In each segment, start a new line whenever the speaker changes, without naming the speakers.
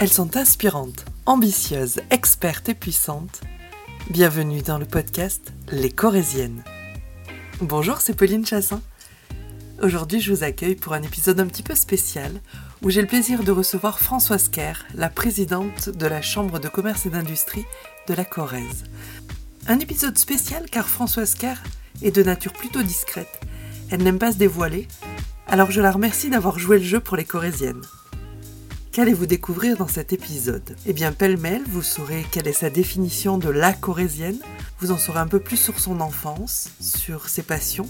Elles sont inspirantes, ambitieuses, expertes et puissantes. Bienvenue dans le podcast Les Corésiennes. Bonjour, c'est Pauline Chassin. Aujourd'hui, je vous accueille pour un épisode un petit peu spécial où j'ai le plaisir de recevoir Françoise Kerr, la présidente de la Chambre de commerce et d'industrie de la Corrèze. Un épisode spécial car Françoise Kerr est de nature plutôt discrète. Elle n'aime pas se dévoiler, alors je la remercie d'avoir joué le jeu pour les Corésiennes. Qu'allez-vous découvrir dans cet épisode? Eh bien, pêle-mêle, vous saurez quelle est sa définition de la corésienne, vous en saurez un peu plus sur son enfance, sur ses passions,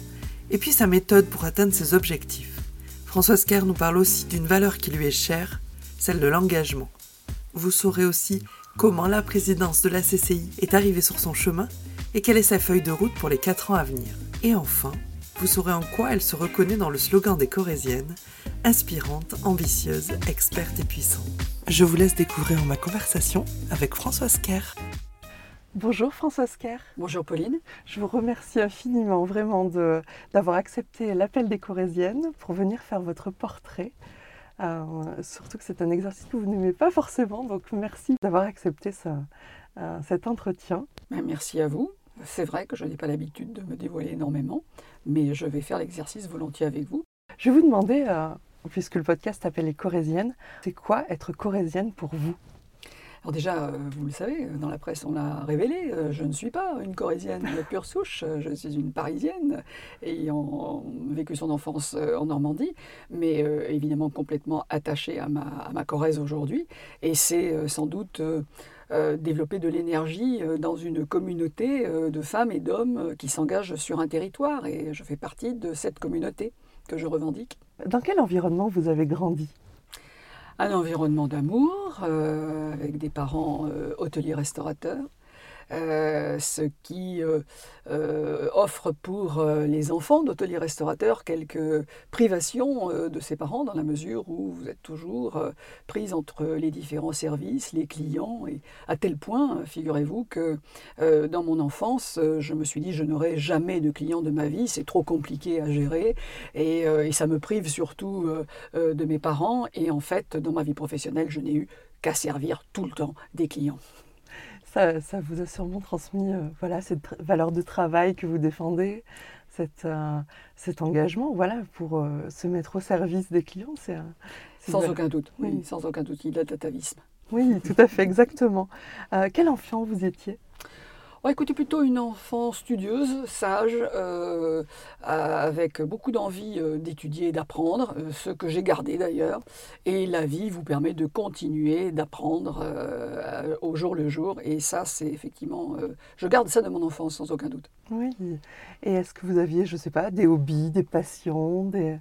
et puis sa méthode pour atteindre ses objectifs. Françoise Kerr nous parle aussi d'une valeur qui lui est chère, celle de l'engagement. Vous saurez aussi comment la présidence de la CCI est arrivée sur son chemin et quelle est sa feuille de route pour les 4 ans à venir. Et enfin, vous saurez en quoi elle se reconnaît dans le slogan des Corésiennes, inspirante, ambitieuse, experte et puissante. Je vous laisse découvrir ma conversation avec Françoise Kerr. Bonjour Françoise Kerr.
Bonjour Pauline.
Je vous remercie infiniment vraiment d'avoir accepté l'appel des Corésiennes pour venir faire votre portrait. Euh, surtout que c'est un exercice que vous n'aimez pas forcément, donc merci d'avoir accepté euh, cet entretien.
Ben, merci à vous. C'est vrai que je n'ai pas l'habitude de me dévoiler énormément, mais je vais faire l'exercice volontiers avec vous.
Je vais vous demander, euh, puisque le podcast s'appelle Les Corésiennes, c'est quoi être corésienne pour vous?
Alors déjà, euh, vous le savez, dans la presse, on l'a révélé, euh, je ne suis pas une corésienne de pure souche, je suis une parisienne ayant vécu son enfance en Normandie, mais évidemment complètement attachée à ma, Corrèze aujourd'hui. Et c'est sans doute euh, développer de l'énergie euh, dans une communauté euh, de femmes et d'hommes qui s'engagent sur un territoire. Et je fais partie de cette communauté que je revendique.
Dans quel environnement vous avez grandi?
Un environnement d'amour, avec des parents hôteliers-restaurateurs, euh, ce qui euh, euh, offre pour les enfants d'hôteliers-restaurateurs quelques privations de ses parents dans la mesure où vous êtes toujours prise entre les différents services, les clients, et à tel point, figurez-vous, que dans mon enfance, je me suis dit je n'aurai jamais de clients de ma vie, c'est trop compliqué à gérer, et, et, ça me prive surtout de mes parents, et en fait, dans ma vie professionnelle, je n'ai eu qu'à servir tout le temps des clients
ça, vous a sûrement transmis euh, voilà, cette valeur de travail que vous défendez, cette, euh, cet engagement voilà, pour euh, se mettre au service des clients.
C'est, sans aucun doute, oui, sans aucun doute, il a l'atavisme.
Oui, tout à fait, exactement. quel enfant vous étiez?
Oh, écoutez, plutôt une enfant studieuse, sage, euh, avec beaucoup d'envie euh, d'étudier et d'apprendre, euh, ce que j'ai gardé d'ailleurs. Et la vie vous permet de continuer d'apprendre au jour le jour. Et ça, c'est effectivement, je garde ça de mon enfance sans aucun doute.
Oui. Et est-ce que vous aviez, je ne sais pas, des hobbies, des passions, des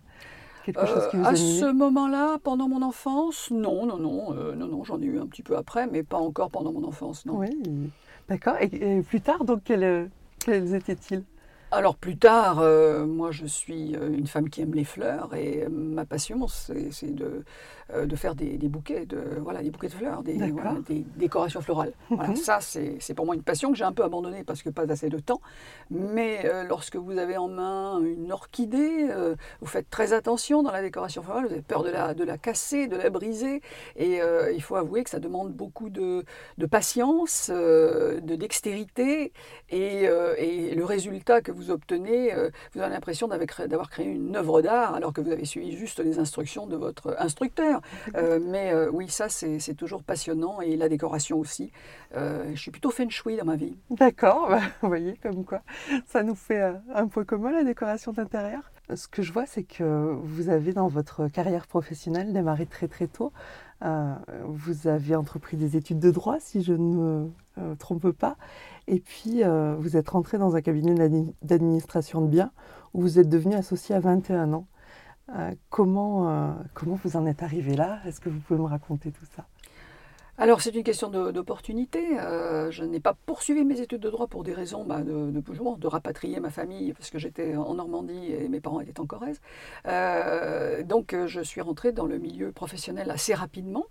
quelque chose qui vous À ce moment-là, pendant mon enfance, non, non, non, non, non, j'en ai eu un petit peu après, mais pas encore pendant mon enfance, non.
Oui. D'accord. Et, plus tard, donc, quels, quels étaient-ils?
Alors plus tard, euh, moi je suis euh, une femme qui aime les fleurs et ma passion c'est de, euh, de faire des, bouquets de voilà des bouquets de fleurs, des, des décorations florales. Voilà, mhm. ça c'est pour moi une passion que j'ai un peu abandonnée parce que pas assez de temps. Mais lorsque vous avez en main une orchidée, vous faites très attention dans la décoration florale. Vous avez peur de la de la casser, de la briser et il faut avouer que ça demande beaucoup de, de patience, de dextérité et, et le résultat que vous obtenez, euh, vous avez l'impression d'avoir créé une œuvre d'art alors que vous avez suivi juste les instructions de votre instructeur. Euh, mais euh, oui, ça c'est toujours passionnant et la décoration aussi. je suis plutôt feng shui dans ma vie.
D'accord, bah, vous voyez comme quoi ça nous fait un point commun la décoration d'intérieur. Ce que je vois, c'est que vous avez dans votre carrière professionnelle démarré très très tôt. vous avez entrepris des études de droit, si je ne me trompe pas. Et puis, euh, vous êtes rentré dans un cabinet d'administration de biens où vous êtes devenu associé à 21 ans. Euh, comment, euh, comment vous en êtes arrivé là? Est-ce que vous pouvez me raconter tout ça?
Alors c'est une question d'opportunité. je n'ai pas poursuivi mes études de droit pour des raisons bah, de, de, de, rapatrier ma famille parce que j'étais en Normandie et mes parents étaient en Corrèze. donc je suis rentrée dans le milieu professionnel assez rapidement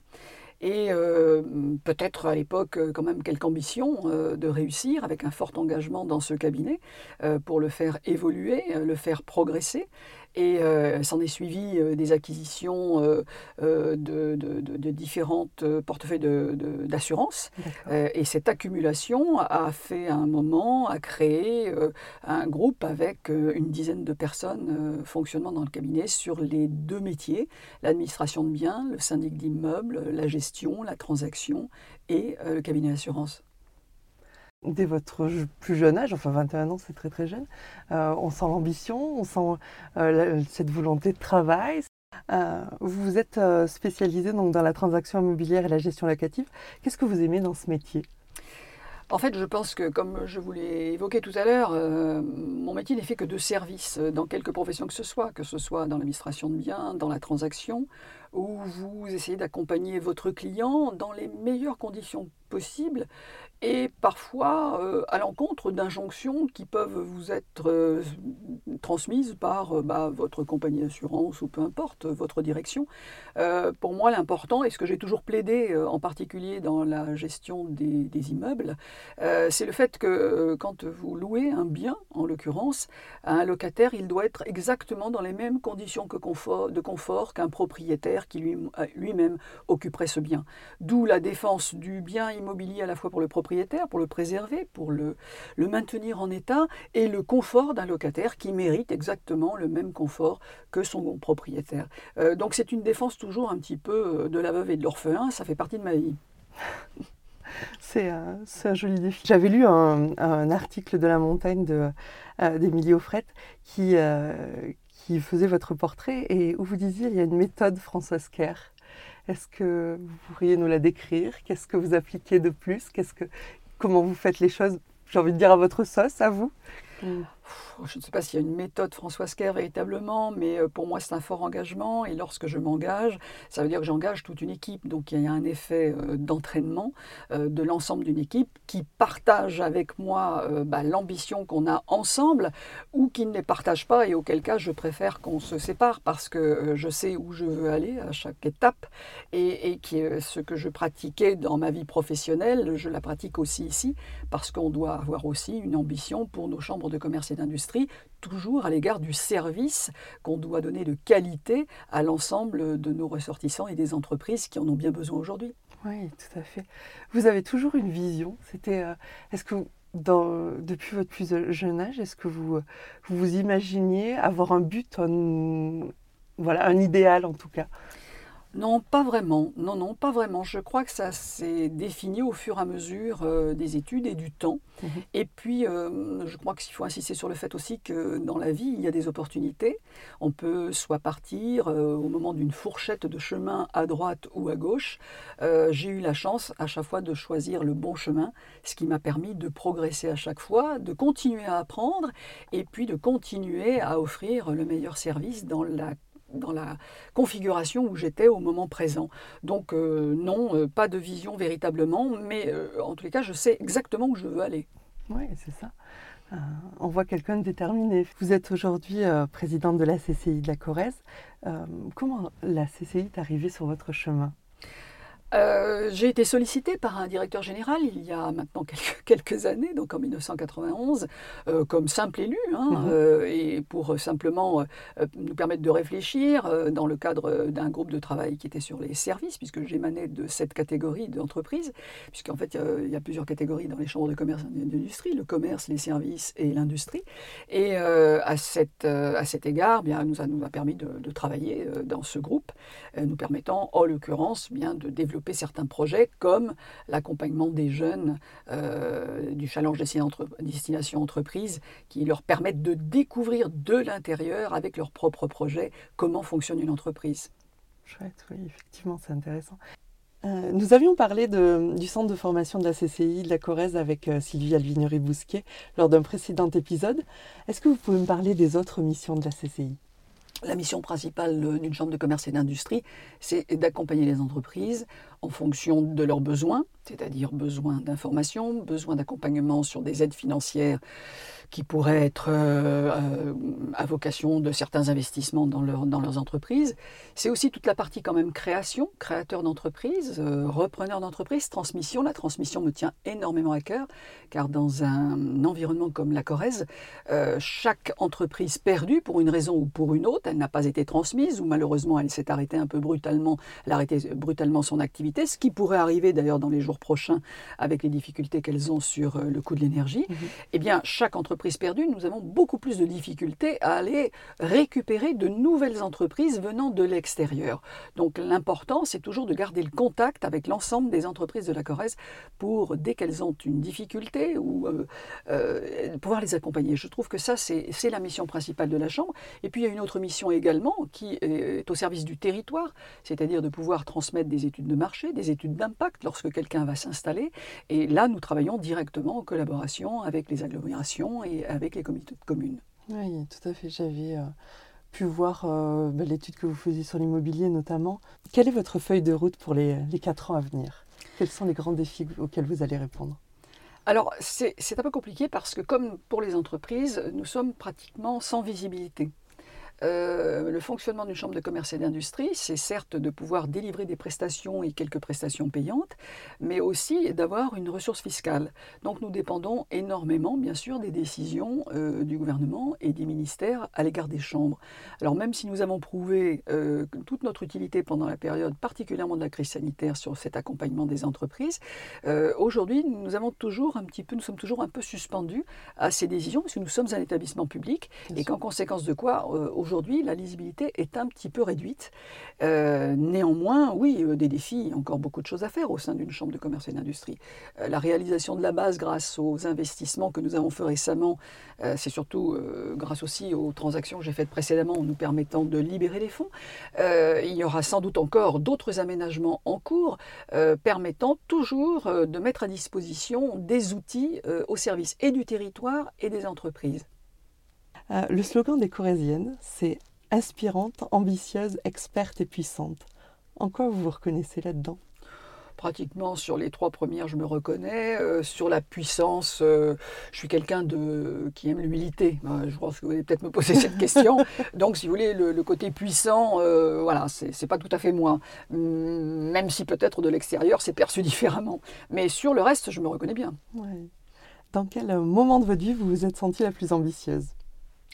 et euh, peut-être à l'époque euh, quand même quelque ambition euh, de réussir avec un fort engagement dans ce cabinet pour le faire évoluer, le faire progresser. Et s'en est suivi des acquisitions de, de, différentes portefeuilles d'assurance. et cette accumulation a fait un moment, a créé un groupe avec une dizaine de personnes fonctionnant dans le cabinet sur les deux métiers, l'administration de biens, le syndic d'immeubles, la gestion, la transaction et le cabinet d'assurance
dès votre plus jeune âge, enfin 21 ans, c'est très très jeune, euh, on sent l'ambition, on sent euh, cette volonté de travail. Euh, vous vous êtes spécialisé donc dans la transaction immobilière et la gestion locative. Qu'est-ce que vous aimez dans ce métier?
En fait, je pense que, comme je vous l'ai évoqué tout à l'heure, mon métier n'est fait que de service dans quelque profession que ce soit, que ce soit dans l'administration de biens, dans la transaction, où vous essayez d'accompagner votre client dans les meilleures conditions possibles et parfois euh, à l'encontre d'injonctions qui peuvent vous être euh, transmises par euh, bah, votre compagnie d'assurance ou peu importe votre direction. pour moi, l'important, et ce que j'ai toujours plaidé en particulier dans la gestion des, immeubles, c'est le fait que quand vous louez un bien, en l'occurrence, un locataire, il doit être exactement dans les mêmes conditions que confort, de confort qu'un propriétaire qui lui-même occuperait ce bien. D'où la défense du bien immobilier à la fois pour le propriétaire pour le préserver, pour le, maintenir en état, et le confort d'un locataire qui mérite exactement le même confort que son propriétaire. Euh, donc c'est une défense toujours un petit peu euh, de la veuve et de l'orphelin, ça fait partie de ma vie.
C'est un, joli défi. J'avais lu un, article de la montagne d'Emilie de, euh, qui, qui faisait votre portrait et où vous disiez il y a une méthode Françoise Kerr est-ce que vous pourriez nous la décrire? Qu'est-ce que vous appliquez de plus? Qu'est-ce que, Comment vous faites les choses? J'ai envie de dire à votre sauce, à vous
je ne sais pas s'il y a une méthode François Kerr véritablement, mais euh, pour moi c'est un fort engagement. Et lorsque je m'engage, ça veut dire que j'engage toute une équipe. Donc il y a un effet euh, d'entraînement euh, de l'ensemble d'une équipe qui partage avec moi bah, l'ambition qu'on a ensemble ou qui ne les partage pas et auquel cas je préfère qu'on se sépare parce que je sais où je veux aller à chaque étape et, ce que je pratiquais dans ma vie professionnelle, je la pratique aussi ici parce qu'on doit avoir aussi une ambition pour nos chambres de commerce et d'industrie toujours à l'égard du service qu'on doit donner de qualité à l'ensemble de nos ressortissants et des entreprises qui en ont bien besoin aujourd'hui.
Oui, tout à fait. Vous avez toujours une vision. C'était, euh, est-ce que dans, depuis votre plus jeune âge, est-ce que vous, vous, vous imaginiez avoir un but, voilà, un idéal en tout cas?
Non, pas vraiment. Non, non, pas vraiment. Je crois que ça s'est défini au fur et à mesure euh, des études et du temps. Mhm. Et puis, euh, je crois qu'il faut insister sur le fait aussi que dans la vie, il y a des opportunités. On peut soit partir euh, au moment d'une fourchette de chemin à droite ou à gauche. J'ai eu la chance à chaque fois de choisir le bon chemin, ce qui m'a permis de progresser à chaque fois, de continuer à apprendre et puis de continuer à offrir le meilleur service dans la dans la configuration où j'étais au moment présent. Donc euh, non, euh, pas de vision véritablement, mais euh, en tous les cas, je sais exactement où je veux aller.
Oui, c'est ça. on voit quelqu'un de déterminé. Vous êtes aujourd'hui présidente de la CCI de la Corrèze. comment la CCI est arrivée sur votre chemin?
Euh, j'ai été sollicité par un directeur général il y a maintenant quelques, années, donc en 1991, euh, comme simple élu, hein, mhm. euh, et pour simplement nous permettre de réfléchir dans le cadre d'un groupe de travail qui était sur les services, puisque j'émanais de cette catégorie d'entreprise, puisqu'en fait il y a plusieurs catégories dans les chambres de commerce et d'industrie, le commerce, les services et l'industrie. Et à, cette, à cet égard, bien, nous a, nous a permis de, de travailler dans ce groupe, nous permettant en l'occurrence bien de développer certains projets comme l'accompagnement des jeunes euh, du challenge destination entreprise qui leur permettent de découvrir de l'intérieur avec leurs propres projets comment fonctionne une entreprise.
Chouette, oui, effectivement, c'est intéressant. Euh, nous avions parlé du centre de formation de la CCI de la Corrèze avec euh, Sylvie Alvignery-Bousquet lors d'un précédent épisode. Est-ce que vous pouvez me parler des autres missions de la CCI
la mission principale d'une chambre de commerce et d'industrie, c'est d'accompagner les entreprises en fonction de leurs besoins, c'est-à-dire besoin d'informations, besoin d'accompagnement sur des aides financières qui pourraient être euh, euh, à vocation de certains investissements dans, dans leurs entreprises. C'est aussi toute la partie quand même création, créateur d'entreprise, euh, repreneur d'entreprise, transmission. La transmission me tient énormément à cœur, car dans un environnement comme la Corrèze, chaque entreprise perdue, pour une raison ou pour une autre, elle n'a pas été transmise, ou malheureusement elle s'est arrêtée un peu brutalement, elle a arrêté brutalement son activité, ce qui pourrait arriver d'ailleurs dans les jours prochains avec les difficultés qu'elles ont sur le coût de l'énergie. Mmh eh bien, chaque entreprise perdues, nous avons beaucoup plus de difficultés à aller récupérer de nouvelles entreprises venant de l'extérieur. Donc l'important, c'est toujours de garder le contact avec l'ensemble des entreprises de la Corrèze pour, dès qu'elles ont une difficulté, ou euh, euh, pouvoir les accompagner. Je trouve que ça, c'est la mission principale de la Chambre. Et puis il y a une autre mission également qui est au service du territoire, c'est-à-dire de pouvoir transmettre des études de marché, des études d'impact lorsque quelqu'un va s'installer. Et là, nous travaillons directement en collaboration avec les agglomérations avec les comités de communes.
Oui, tout à fait. J'avais euh, pu voir euh, bah, l'étude que vous faisiez sur l'immobilier notamment. Quelle est votre feuille de route pour les, les 4 ans à venir? Quels sont les grands défis auxquels vous allez répondre?
Alors, c'est un peu compliqué parce que, comme pour les entreprises, nous sommes pratiquement sans visibilité. Euh, le fonctionnement d'une chambre de commerce et d'industrie, c'est certes de pouvoir délivrer des prestations et quelques prestations payantes, mais aussi d'avoir une ressource fiscale. Donc nous dépendons énormément, bien sûr, des décisions euh, du gouvernement et des ministères à l'égard des chambres. Alors même si nous avons prouvé euh, toute notre utilité pendant la période, particulièrement de la crise sanitaire, sur cet accompagnement des entreprises, aujourd'hui nous avons toujours un petit peu, nous sommes toujours un peu suspendus à ces décisions parce que nous sommes un établissement public et qu'en conséquence de quoi aujourd'hui, la lisibilité est un petit peu réduite. Euh, néanmoins, oui, euh, des défis, encore beaucoup de choses à faire au sein d'une chambre de commerce et d'industrie. Euh, la réalisation de la base grâce aux investissements que nous avons fait récemment, c'est surtout grâce aussi aux transactions que j'ai faites précédemment en nous permettant de libérer les fonds. il y aura sans doute encore d'autres aménagements en cours permettant toujours de mettre à disposition des outils au service et du territoire et des entreprises.
Euh, le slogan des Corésiennes, c'est inspirante, ambitieuse, experte et puissante. En quoi vous vous reconnaissez là-dedans?
Pratiquement sur les trois premières, je me reconnais. Euh, sur la puissance, euh, je suis quelqu'un de qui aime l'humilité. je pense que vous allez peut-être me poser cette question. Donc, si vous voulez, le, côté puissant, voilà, c'est pas tout à fait moi. Hum, même si peut-être de l'extérieur, c'est perçu différemment. Mais sur le reste, je me reconnais bien.
Dans quel moment de votre vie vous vous êtes sentie la plus ambitieuse?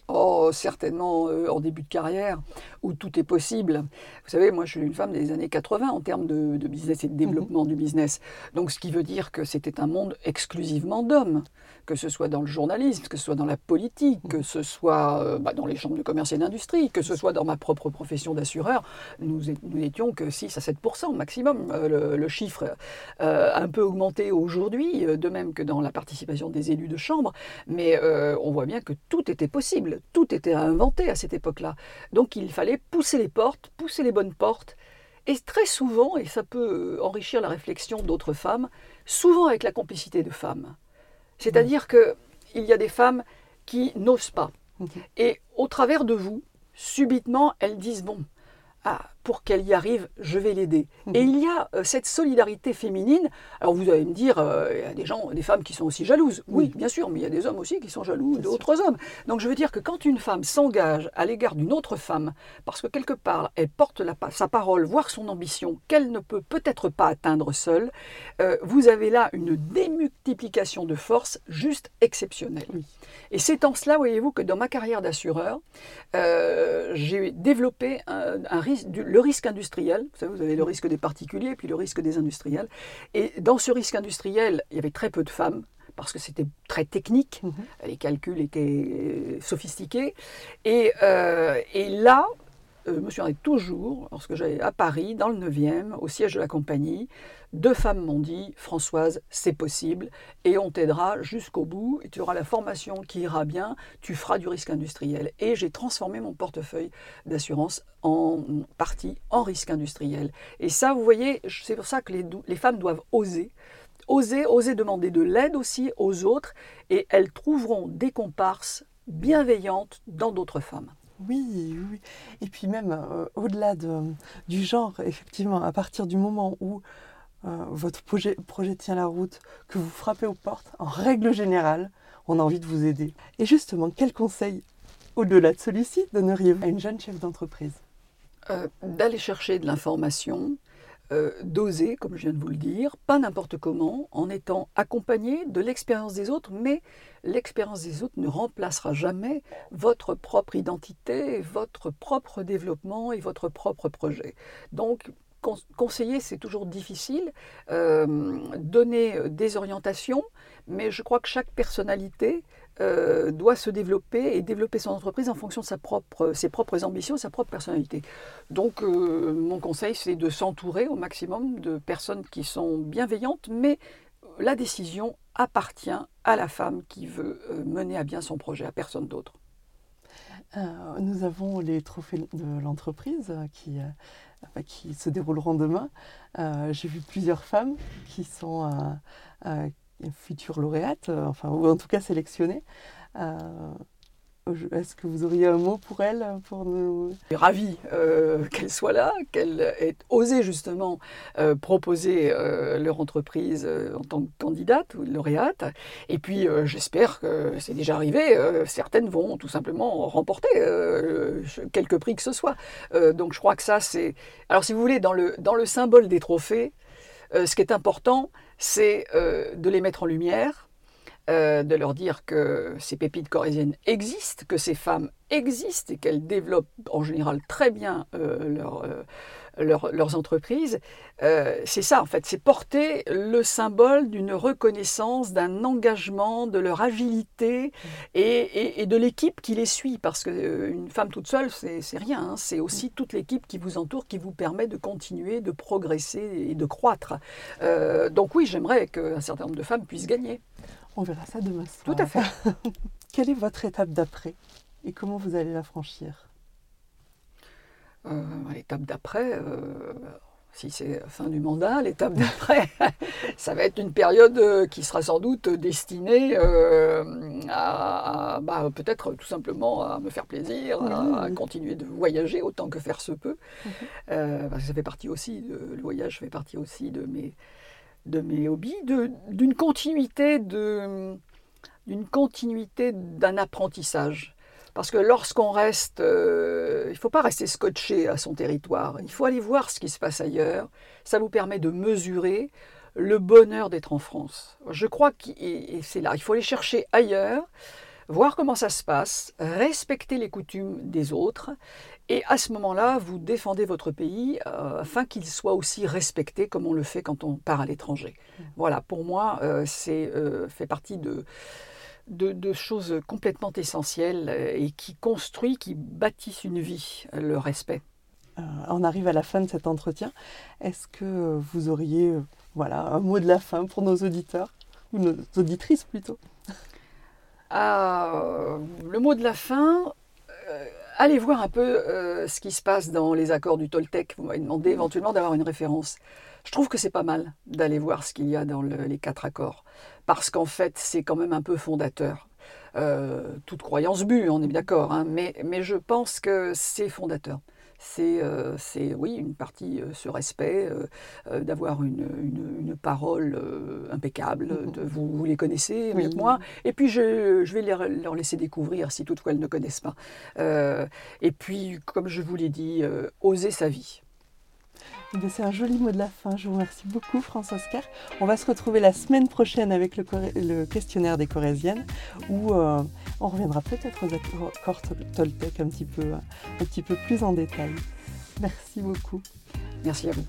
Oh, certainement euh, en début de carrière, où tout est possible. Vous savez, moi, je suis une femme des années 80 en termes de, business et de développement du business. Donc, ce qui veut dire que c'était un monde exclusivement d'hommes, que ce soit dans le journalisme, que ce soit dans la politique, que ce soit euh, bah, dans les chambres de commerce et d'industrie, que ce soit dans ma propre profession d'assureur. Nous, n'étions que 6 à 7% maximum. Euh, le, chiffre a un peu augmenté aujourd'hui, de même que dans la participation des élus de chambre. Mais on voit bien que tout était possible tout était à inventer à cette époque-là. Donc il fallait pousser les portes, pousser les bonnes portes. Et très souvent, et ça peut enrichir la réflexion d'autres femmes, souvent avec la complicité de femmes. C'est-à-dire que qu'il y a des femmes qui n'osent pas. Et au travers de vous, subitement, elles disent, bon, ah, pour qu'elle y arrive, je vais l'aider. Et mhm. il y a euh, cette solidarité féminine. Alors vous allez me dire, euh, il y a des gens, des femmes qui sont aussi jalouses. Oui, bien sûr, mais il y a des hommes aussi qui sont jaloux d'autres hommes. Donc je veux dire que quand une femme s'engage à l'égard d'une autre femme, parce que quelque part elle porte sa parole, voire son ambition, qu'elle ne peut peut-être pas atteindre seule, euh, vous avez là une démultiplication de force juste exceptionnelle. Et c'est en cela, voyez-vous, que dans ma carrière d'assureur, j'ai développé un risque, le risque industriel. Vous savez, vous avez le risque des particuliers puis le risque des industriels. Et dans ce risque industriel, il y avait très peu de femmes parce que c'était très technique, mhm. les calculs étaient sophistiqués. Et, euh, et là, euh, je me souviendrai toujours, lorsque j'allais à Paris, dans le 9e, au siège de la compagnie, deux femmes m'ont dit Françoise, c'est possible, et on t'aidera jusqu'au bout, et tu auras la formation qui ira bien, tu feras du risque industriel. Et j'ai transformé mon portefeuille d'assurance en partie en risque industriel. Et ça, vous voyez, c'est pour ça que les, les femmes doivent oser oser, oser demander de l'aide aussi aux autres, et elles trouveront des comparses bienveillantes dans d'autres femmes.
Oui, oui. Et puis même euh, au-delà du genre, effectivement, à partir du moment où votre projet, projet tient la route, que vous frappez aux portes, en règle générale, on a envie de vous aider. Et justement, quel conseil, au-delà de celui-ci, donneriez-vous à une jeune chef d'entreprise?
D'aller chercher de l'information, euh, d'oser, comme je viens de vous le dire, pas n'importe comment, en étant accompagné de l'expérience des autres, mais l'expérience des autres ne remplacera jamais votre propre identité, votre propre développement et votre propre projet. Donc, conseiller, c'est toujours difficile, euh, donner des orientations, mais je crois que chaque personnalité euh, doit se développer et développer son entreprise en fonction de ses propres ambitions et sa propre personnalité. Donc euh, mon conseil, c'est de s'entourer au maximum de personnes qui sont bienveillantes, mais la décision appartient à la femme qui veut euh, mener à bien son projet, à personne d'autre.
nous avons les trophées de l'entreprise qui, qui se dérouleront demain. J'ai vu plusieurs femmes qui sont future lauréate, euh, enfin, ou en tout cas sélectionnée. Euh, est-ce que vous auriez un mot pour elle pour nous...
Ravie euh, qu'elle soit là, qu'elle ait osé justement proposer leur entreprise en tant que candidate ou lauréate. Et puis j'espère que c'est déjà arrivé, certaines vont tout simplement remporter quelques prix que ce soit. donc je crois que ça c'est... Alors si vous voulez, dans le, dans le symbole des trophées, ce qui est important, c'est euh, de les mettre en lumière, euh, de leur dire que ces pépites corésiennes existent, que ces femmes existent et qu'elles développent en général très bien euh, leur, leurs entreprises. c'est ça, en fait, c'est porter le symbole d'une reconnaissance, d'un engagement, de leur agilité et, de l'équipe qui les suit. Parce qu'une femme toute seule, c'est rien. Hein. c'est aussi toute l'équipe qui vous entoure, qui vous permet de continuer, de progresser et de croître. donc oui, j'aimerais qu'un certain nombre de femmes puissent gagner.
On verra ça demain
soir. Tout à fait.
Quelle est votre étape d'après et comment vous allez la franchir?
Euh, L'étape d'après, euh, si c'est fin du mandat, l'étape d'après, ça va être une période euh, qui sera sans doute destinée à, bah, peut-être tout simplement à me faire plaisir, à, continuer de voyager autant que faire se peut. Mhm. parce que ça fait partie aussi, de, le voyage fait partie aussi de mes de mes hobbies, d'une continuité d'une continuité d'un apprentissage. Parce que lorsqu'on reste, euh, il ne faut pas rester scotché à son territoire, il faut aller voir ce qui se passe ailleurs. Ça vous permet de mesurer le bonheur d'être en France. Je crois que c'est là, il faut aller chercher ailleurs, voir comment ça se passe, respecter les coutumes des autres et à ce moment-là, vous défendez votre pays euh, afin qu'il soit aussi respecté comme on le fait quand on part à l'étranger. Mmh. Voilà, pour moi, euh, c'est euh, fait partie de, de, choses complètement essentielles et qui construisent, qui bâtissent une vie, le respect.
on arrive à la fin de cet entretien. Est-ce que vous auriez voilà, un mot de la fin pour nos auditeurs, ou nos auditrices plutôt?
Le mot de la fin allez voir un peu euh, ce qui se passe dans les accords du Toltec. Vous m'avez demandé éventuellement d'avoir une référence. Je trouve que c'est pas mal d'aller voir ce qu'il y a dans les quatre accords, parce qu'en fait, c'est quand même un peu fondateur. Euh, toute croyance but, on est d'accord, hein, mais, mais je pense que c'est fondateur c'est, euh, c'est oui, une partie euh, ce respect, euh, d'avoir une, une, parole impeccable. Mm-hmm. De, vous, vous, les connaissez mieux que moi. Et puis, je, je vais leur, leur, laisser découvrir si toutefois elles ne connaissent pas. et puis, comme je vous l'ai dit, oser sa vie.
C'est un joli mot de la fin. Je vous remercie beaucoup, François Oscar. On va se retrouver la semaine prochaine avec le, questionnaire des Corésiennes où euh, on reviendra peut-être aux accords Toltec un petit peu plus en détail. Merci beaucoup.
Merci à vous.